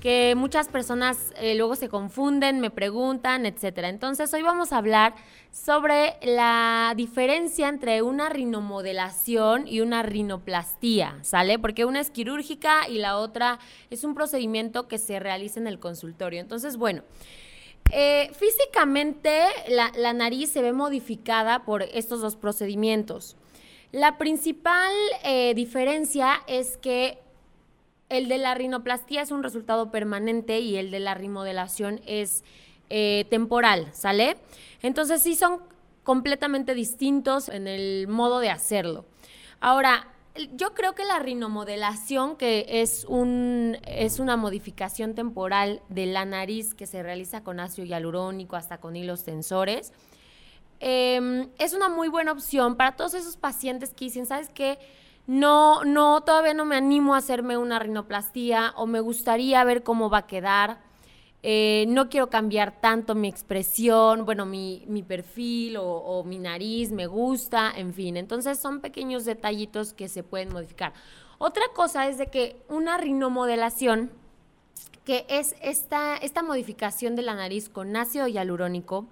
que muchas personas eh, luego se confunden, me preguntan, etc. Entonces hoy vamos a hablar sobre la diferencia entre una rinomodelación y una rinoplastía, ¿sale? Porque una es quirúrgica y la otra es un procedimiento que se realiza en el consultorio. Entonces, bueno. Eh, físicamente la, nariz se ve modificada por estos dos procedimientos. La principal eh, diferencia es que el de la rinoplastía es un resultado permanente y el de la remodelación es eh, temporal, ¿sale? Entonces sí son completamente distintos en el modo de hacerlo. Ahora, yo creo que la rinomodelación, que es, un, es una modificación temporal de la nariz que se realiza con ácido hialurónico hasta con hilos tensores, em, es una muy buena opción para todos esos pacientes que dicen, ¿sabes qué? No, no, todavía no me animo a hacerme una rinoplastía o me gustaría ver cómo va a quedar. Eh, no quiero cambiar tanto mi expresión, bueno, mi, perfil o, mi nariz me gusta, en fin. Entonces son pequeños detallitos que se pueden modificar. Otra cosa es de que una rinomodelación, que es esta, esta modificación de la nariz con ácido hialurónico,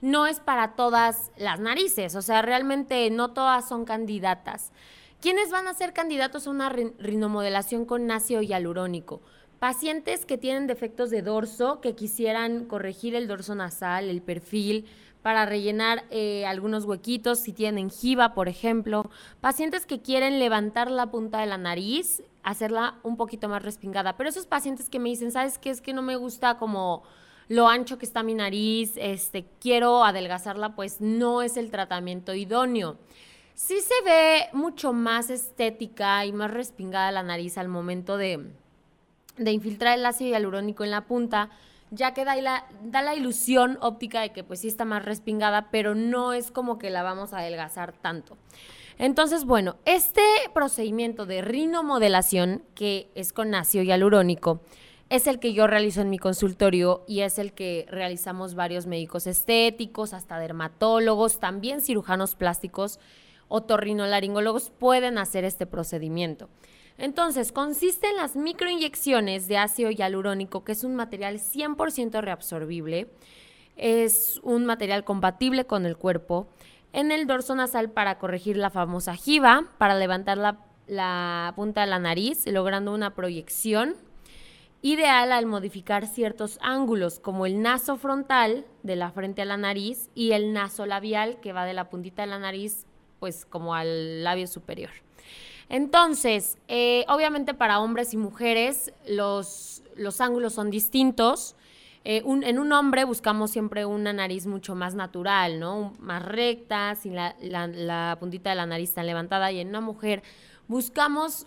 no es para todas las narices, o sea, realmente no todas son candidatas. ¿Quiénes van a ser candidatos a una rinomodelación con ácido hialurónico? Pacientes que tienen defectos de dorso, que quisieran corregir el dorso nasal, el perfil, para rellenar eh, algunos huequitos, si tienen giba, por ejemplo. Pacientes que quieren levantar la punta de la nariz, hacerla un poquito más respingada. Pero esos pacientes que me dicen, ¿sabes qué? Es que no me gusta como lo ancho que está mi nariz, este, quiero adelgazarla, pues no es el tratamiento idóneo. Sí se ve mucho más estética y más respingada la nariz al momento de, infiltrar el ácido hialurónico en la punta, ya que da la, da la ilusión óptica de que pues sí está más respingada, pero no es como que la vamos a adelgazar tanto. Entonces, bueno, este procedimiento de rinomodelación, que es con ácido hialurónico, es el que yo realizo en mi consultorio y es el que realizamos varios médicos estéticos, hasta dermatólogos, también cirujanos plásticos otorrinolaringólogos pueden hacer este procedimiento. Entonces, consiste en las microinyecciones de ácido hialurónico, que es un material 100% reabsorbible, es un material compatible con el cuerpo, en el dorso nasal para corregir la famosa jiba, para levantar la, la punta de la nariz, logrando una proyección ideal al modificar ciertos ángulos, como el naso frontal de la frente a la nariz y el naso labial que va de la puntita de la nariz pues como al labio superior. Entonces, eh, obviamente para hombres y mujeres los, los ángulos son distintos. Eh, en un hombre buscamos siempre una nariz mucho más natural, ¿no? Más recta, sin la, la, puntita de la nariz tan levantada. Y en una mujer buscamos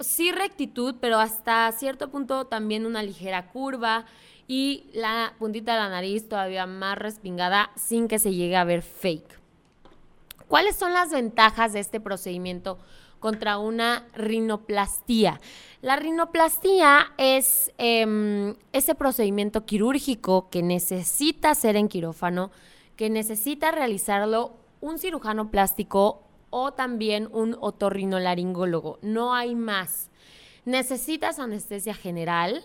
sí rectitud, pero hasta cierto punto también una ligera curva y la puntita de la nariz todavía más respingada sin que se llegue a ver fake. ¿Cuáles son las ventajas de este procedimiento contra una rinoplastía? La rinoplastía es em, ese procedimiento quirúrgico que necesita ser en quirófano, que necesita realizarlo un cirujano plástico o también un otorrinolaringólogo. No hay más. Necesitas anestesia general.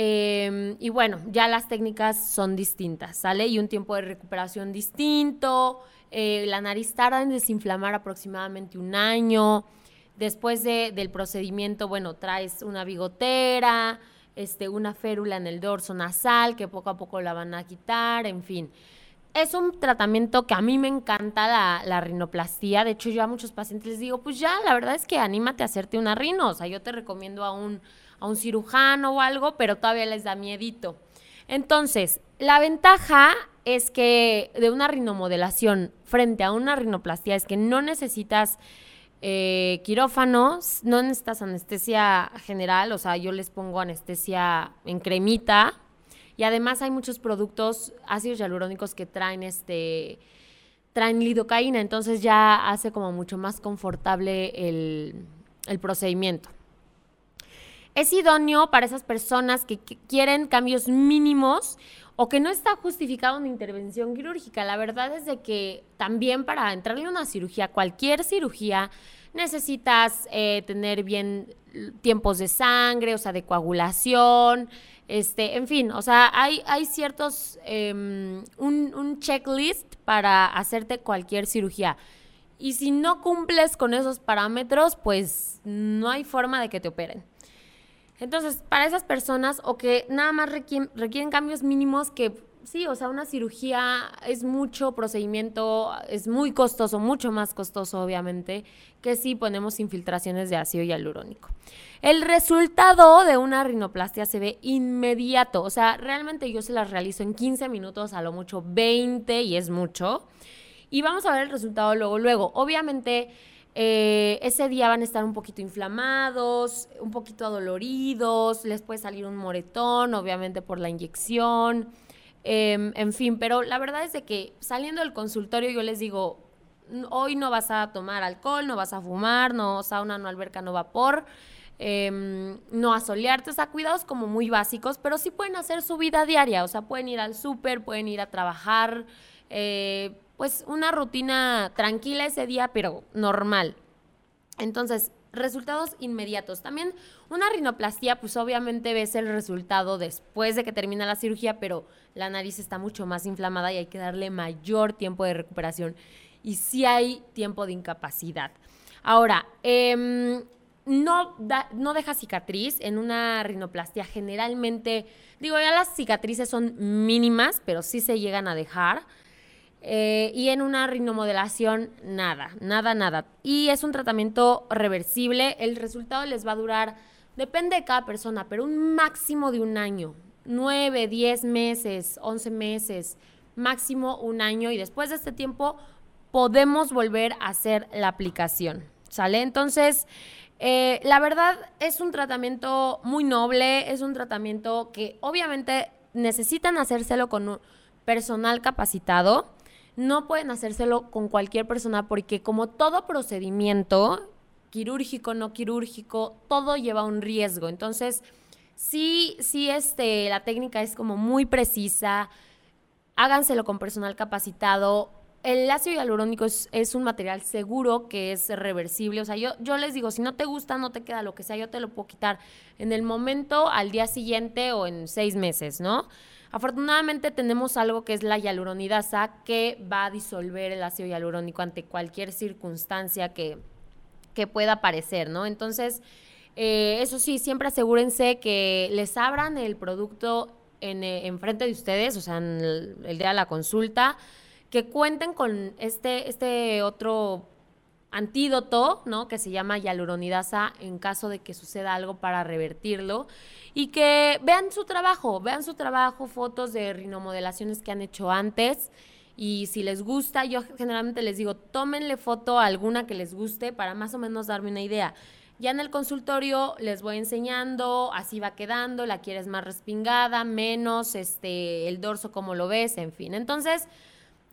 Em, y bueno, ya las técnicas son distintas, ¿sale? Y un tiempo de recuperación distinto, eh, la nariz tarda en desinflamar aproximadamente un año. Después del procedimiento, bueno, traes una bigotera, este, una férula en el dorso nasal que poco a poco la van a quitar, en fin. Es un tratamiento que a mí me encanta la, la rinoplastía. De hecho, yo a muchos pacientes les digo, pues ya, la verdad es que anímate a hacerte una rino. O sea, yo te recomiendo a un, a un cirujano o algo, pero todavía les da miedito. Entonces, la ventaja es que de una rinomodelación frente a una rinoplastia es que no necesitas eh, quirófanos, no necesitas anestesia general, o sea, yo les pongo anestesia en cremita Y además hay muchos productos ácidos hialurónicos que traen este traen lidocaína, entonces ya hace como mucho más confortable el, el procedimiento. Es idóneo para esas personas que, quieren cambios mínimos o que no está justificado una intervención quirúrgica. La verdad es de que también para entrarle a una cirugía, cualquier cirugía, necesitas eh, tener bien tiempos de sangre, o sea, de coagulación, este, en fin, o sea, hay, hay ciertos, em, un, un checklist para hacerte cualquier cirugía. Y si no cumples con esos parámetros, pues no hay forma de que te operen. Entonces, para esas personas o que nada más requieren, cambios mínimos que sí, o sea, una cirugía es mucho procedimiento, es muy costoso, mucho más costoso, obviamente, que si ponemos infiltraciones de ácido hialurónico. El resultado de una rinoplastia se ve inmediato, o sea, realmente yo se las realizo en 15 minutos, a lo mucho 20 y es mucho. Y vamos a ver el resultado luego, luego. Obviamente eh, ese día van a estar un poquito inflamados, un poquito adoloridos, les puede salir un moretón, obviamente por la inyección, em, en fin, pero la verdad es de que saliendo del consultorio yo les digo, hoy no vas a tomar alcohol, no vas a fumar, no sauna, no alberca, no vapor. Em, no asolearte, o sea, cuidados como muy básicos, pero sí pueden hacer su vida diaria, o sea, pueden ir al súper, pueden ir a trabajar, eh, pues una rutina tranquila ese día, pero normal. Entonces, resultados inmediatos. También una rinoplastia, pues obviamente ves el resultado después de que termina la cirugía, pero la nariz está mucho más inflamada y hay que darle mayor tiempo de recuperación. Y sí hay tiempo de incapacidad. Ahora, em, no, no deja cicatriz en una rinoplastia. Generalmente, digo, ya las cicatrices son mínimas, pero sí se llegan a dejar. Eh, y en una rinomodelación, nada, nada, nada. Y es un tratamiento reversible. El resultado les va a durar, depende de cada persona, pero un máximo de un año. 9, 10 meses, 11 meses, máximo un año. Y después de este tiempo podemos volver a hacer la aplicación. ¿Sale? Entonces, eh, la verdad es un tratamiento muy noble, es un tratamiento que obviamente necesitan hacérselo con un personal capacitado no pueden hacérselo con cualquier persona porque como todo procedimiento, quirúrgico, no quirúrgico, todo lleva un riesgo. Entonces, sí, sí, este, la técnica es como muy precisa. Háganselo con personal capacitado. El ácido hialurónico es, es, un material seguro que es reversible. O sea, yo, yo les digo, si no te gusta, no te queda lo que sea, yo te lo puedo quitar en el momento, al día siguiente o en seis meses, ¿no? Afortunadamente tenemos algo que es la hialuronidasa que va a disolver el ácido hialurónico ante cualquier circunstancia que, que pueda aparecer, ¿no? Entonces, eh, eso sí, siempre asegúrense que les abran el producto en, eh, frente de ustedes, o sea, en el, día de la consulta, que cuenten con este, este otro antídoto, ¿no? Que se llama hialuronidasa en caso de que suceda algo para revertirlo y que vean su trabajo, vean su trabajo, fotos de rinomodelaciones que han hecho antes. Y si les gusta, yo generalmente les digo, tómenle foto a alguna que les guste para más o menos darme una idea. Ya en el consultorio les voy enseñando, así va quedando, la quieres más respingada, menos, este, el dorso como lo ves, en fin. Entonces,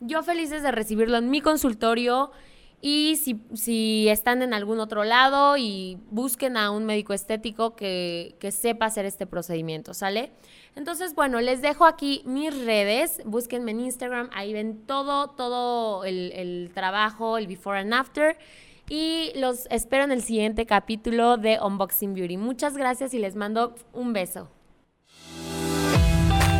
yo felices de recibirlo en mi consultorio y si, si, están en algún otro lado y busquen a un médico estético que, que, sepa hacer este procedimiento, ¿sale? Entonces, bueno, les dejo aquí mis redes, búsquenme en Instagram, ahí ven todo, todo el, el trabajo, el before and after. Y los espero en el siguiente capítulo de Unboxing Beauty. Muchas gracias y les mando un beso.